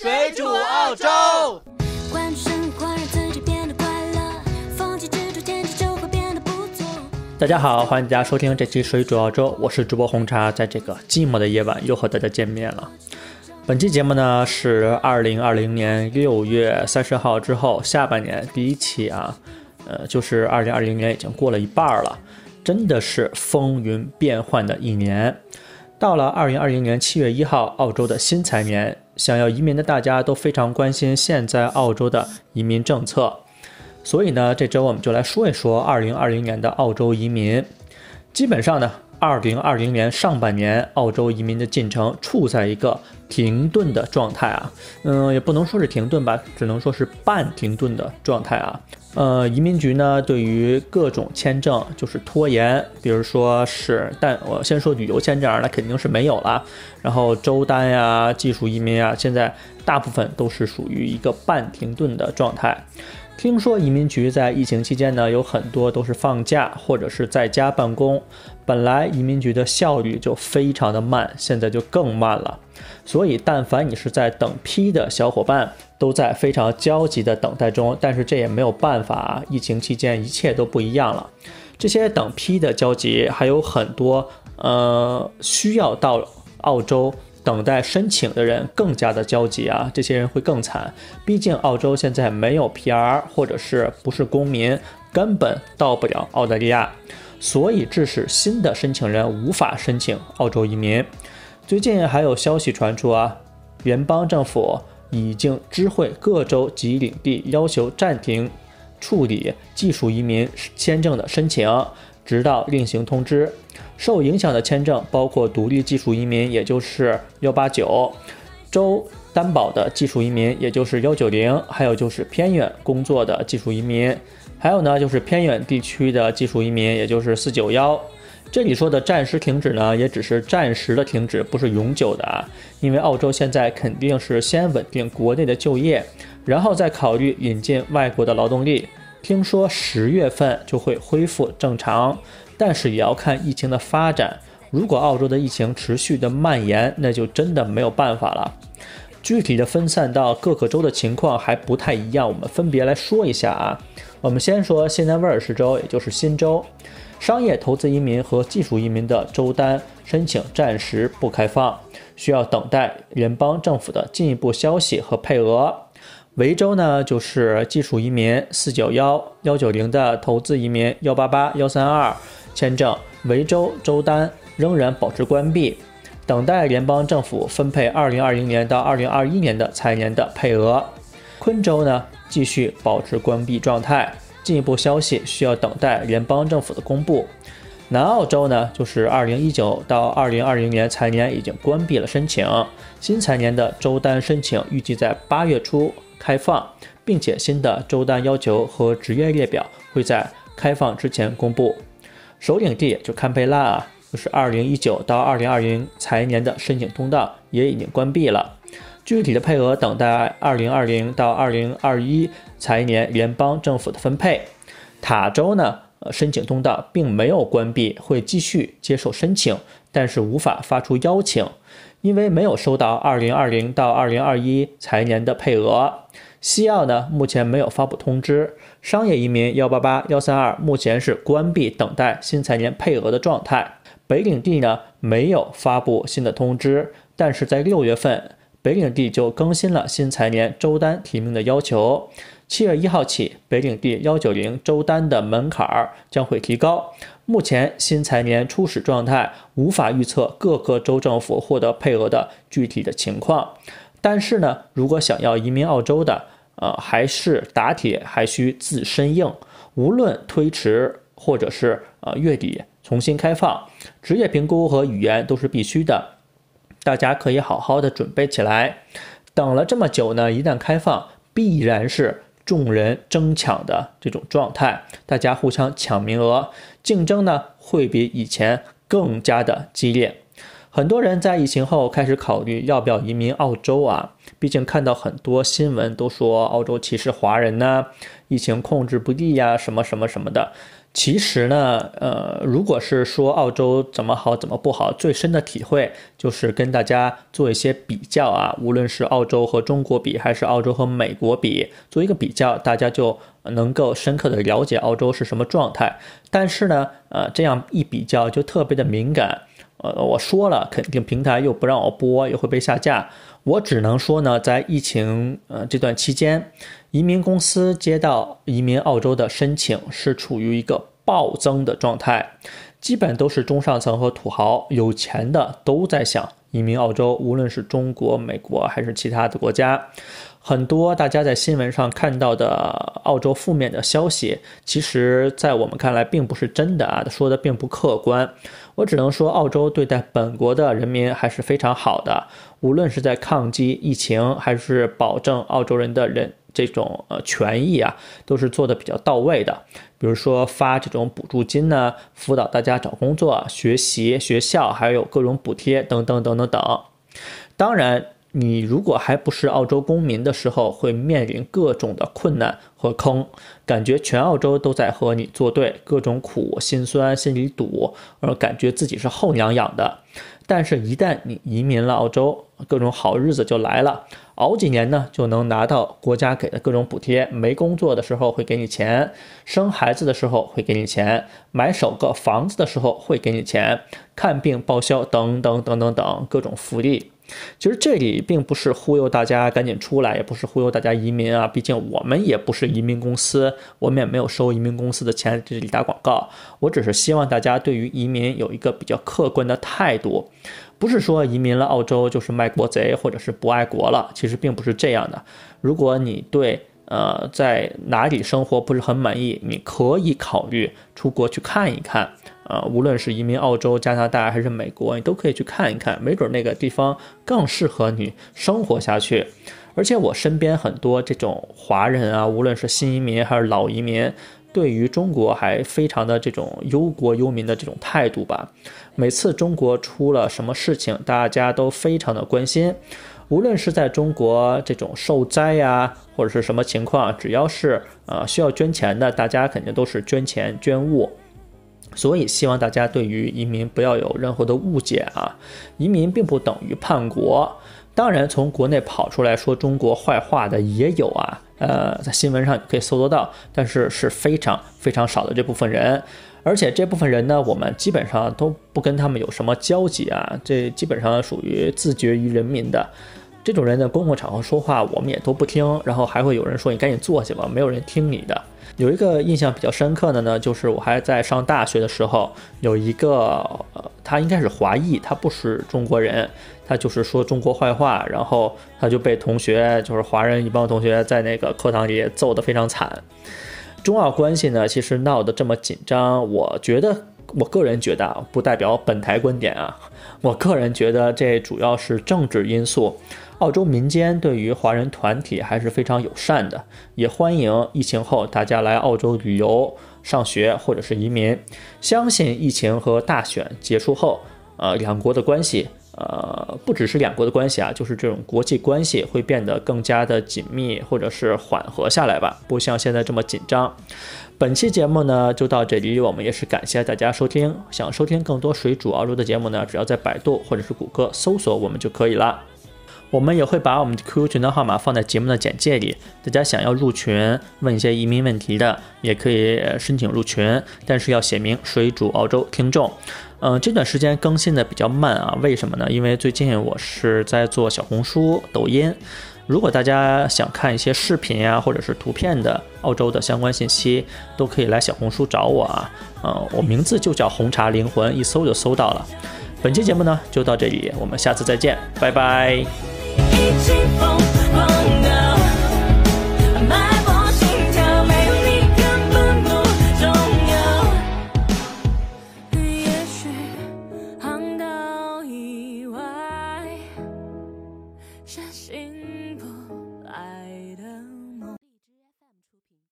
水煮澳洲。关注生活，让自己变得快乐。放弃执着，天气就会变得不错。大家好，欢迎大家收听这期《水煮澳洲》，我是主播红茶，在这个寂寞的夜晚又和大家见面了。本期节目呢是二零二零年六月三十号之后下半年第一期啊，呃，就是二零二零年已经过了一半了，真的是风云变幻的一年。到了二零二零年七月一号，澳洲的新财年，想要移民的大家都非常关心现在澳洲的移民政策，所以呢，这周我们就来说一说二零二零年的澳洲移民。基本上呢，二零二零年上半年澳洲移民的进程处在一个停顿的状态啊，嗯，也不能说是停顿吧，只能说是半停顿的状态啊。呃，移民局呢对于各种签证就是拖延，比如说是，但我先说旅游签证，那肯定是没有了。然后州单呀、技术移民啊，现在大部分都是属于一个半停顿的状态。听说移民局在疫情期间呢，有很多都是放假或者是在家办公。本来移民局的效率就非常的慢，现在就更慢了。所以，但凡你是在等批的小伙伴，都在非常焦急的等待中。但是这也没有办法啊，疫情期间一切都不一样了。这些等批的焦急，还有很多呃需要到澳洲。等待申请的人更加的焦急啊，这些人会更惨。毕竟澳洲现在没有 PR 或者是不是公民，根本到不了澳大利亚，所以致使新的申请人无法申请澳洲移民。最近还有消息传出啊，联邦政府已经知会各州及领地，要求暂停处理技术移民签证的申请，直到另行通知。受影响的签证包括独立技术移民，也就是幺八九；州担保的技术移民，也就是幺九零；还有就是偏远工作的技术移民，还有呢就是偏远地区的技术移民，也就是四九幺。这里说的暂时停止呢，也只是暂时的停止，不是永久的啊。因为澳洲现在肯定是先稳定国内的就业，然后再考虑引进外国的劳动力。听说十月份就会恢复正常。但是也要看疫情的发展。如果澳洲的疫情持续的蔓延，那就真的没有办法了。具体的分散到各个州的情况还不太一样，我们分别来说一下啊。我们先说新南威尔士州，也就是新州，商业投资移民和技术移民的州单申请暂时不开放，需要等待联邦政府的进一步消息和配额。维州呢，就是技术移民四九幺幺九零的投资移民幺八八幺三二。签证维州州单仍然保持关闭，等待联邦政府分配2020年到2021年的财年的配额。昆州呢继续保持关闭状态，进一步消息需要等待联邦政府的公布。南澳洲呢就是2019到2020年财年已经关闭了申请，新财年的州单申请预计在八月初开放，并且新的州单要求和职业列表会在开放之前公布。首领地就堪培拉啊，就是二零一九到二零二零财年的申请通道也已经关闭了，具体的配额等待二零二零到二零二一财年联邦政府的分配。塔州呢，申请通道并没有关闭，会继续接受申请，但是无法发出邀请，因为没有收到二零二零到二零二一财年的配额。西澳呢，目前没有发布通知。商业移民幺八八幺三二目前是关闭等待新财年配额的状态。北领地呢没有发布新的通知，但是在六月份，北领地就更新了新财年周单提名的要求。七月一号起，北领地幺九零周单的门槛儿将会提高。目前新财年初始状态无法预测各个州政府获得配额的具体的情况，但是呢，如果想要移民澳洲的，呃，还是打铁还需自身硬，无论推迟或者是呃月底重新开放，职业评估和语言都是必须的。大家可以好好的准备起来。等了这么久呢，一旦开放，必然是众人争抢的这种状态，大家互相抢名额，竞争呢会比以前更加的激烈。很多人在疫情后开始考虑要不要移民澳洲啊，毕竟看到很多新闻都说澳洲歧视华人呢，疫情控制不力呀，什么什么什么的。其实呢，呃，如果是说澳洲怎么好怎么不好，最深的体会就是跟大家做一些比较啊，无论是澳洲和中国比，还是澳洲和美国比，做一个比较，大家就能够深刻的了解澳洲是什么状态。但是呢，呃，这样一比较就特别的敏感，呃，我说了，肯定平台又不让我播，又会被下架。我只能说呢，在疫情呃这段期间，移民公司接到移民澳洲的申请是处于一个暴增的状态，基本都是中上层和土豪有钱的都在想移民澳洲，无论是中国、美国还是其他的国家。很多大家在新闻上看到的澳洲负面的消息，其实在我们看来并不是真的啊，说的并不客观。我只能说，澳洲对待本国的人民还是非常好的，无论是在抗击疫情，还是保证澳洲人的人这种呃权益啊，都是做的比较到位的。比如说发这种补助金呢，辅导大家找工作、学习、学校，还有各种补贴等等等等等。当然。你如果还不是澳洲公民的时候，会面临各种的困难和坑，感觉全澳洲都在和你作对，各种苦心酸，心里堵，而感觉自己是后娘养的。但是，一旦你移民了澳洲，各种好日子就来了，熬几年呢，就能拿到国家给的各种补贴。没工作的时候会给你钱，生孩子的时候会给你钱，买首个房子的时候会给你钱，看病报销等等等等等各种福利。其实这里并不是忽悠大家赶紧出来，也不是忽悠大家移民啊。毕竟我们也不是移民公司，我们也没有收移民公司的钱这里打广告。我只是希望大家对于移民有一个比较客观的态度，不是说移民了澳洲就是卖国贼或者是不爱国了。其实并不是这样的。如果你对呃在哪里生活不是很满意，你可以考虑出国去看一看。啊，无论是移民澳洲、加拿大还是美国，你都可以去看一看，没准那个地方更适合你生活下去。而且我身边很多这种华人啊，无论是新移民还是老移民，对于中国还非常的这种忧国忧民的这种态度吧。每次中国出了什么事情，大家都非常的关心。无论是在中国这种受灾呀，或者是什么情况，只要是呃需要捐钱的，大家肯定都是捐钱捐物。所以，希望大家对于移民不要有任何的误解啊！移民并不等于叛国。当然，从国内跑出来说中国坏话的也有啊，呃，在新闻上可以搜得到，但是是非常非常少的这部分人。而且这部分人呢，我们基本上都不跟他们有什么交集啊，这基本上属于自绝于人民的。这种人在公共场合说话，我们也都不听，然后还会有人说你赶紧坐下吧，没有人听你的。有一个印象比较深刻的呢，就是我还在上大学的时候，有一个呃，他应该是华裔，他不是中国人，他就是说中国坏话，然后他就被同学，就是华人一帮同学在那个课堂里揍得非常惨。中澳关系呢，其实闹得这么紧张，我觉得，我个人觉得啊，不代表本台观点啊，我个人觉得这主要是政治因素。澳洲民间对于华人团体还是非常友善的，也欢迎疫情后大家来澳洲旅游、上学或者是移民。相信疫情和大选结束后，呃，两国的关系，呃，不只是两国的关系啊，就是这种国际关系会变得更加的紧密，或者是缓和下来吧，不像现在这么紧张。本期节目呢就到这里，我们也是感谢大家收听。想收听更多水煮澳洲的节目呢，只要在百度或者是谷歌搜索我们就可以了。我们也会把我们的 QQ 群的号码放在节目的简介里，大家想要入群问一些移民问题的，也可以申请入群，但是要写明水煮澳洲听众。嗯，这段时间更新的比较慢啊，为什么呢？因为最近我是在做小红书、抖音。如果大家想看一些视频呀，或者是图片的澳洲的相关信息，都可以来小红书找我啊。嗯，我名字就叫红茶灵魂，一搜就搜到了。本期节目呢就到这里，我们下次再见，拜拜。一起疯。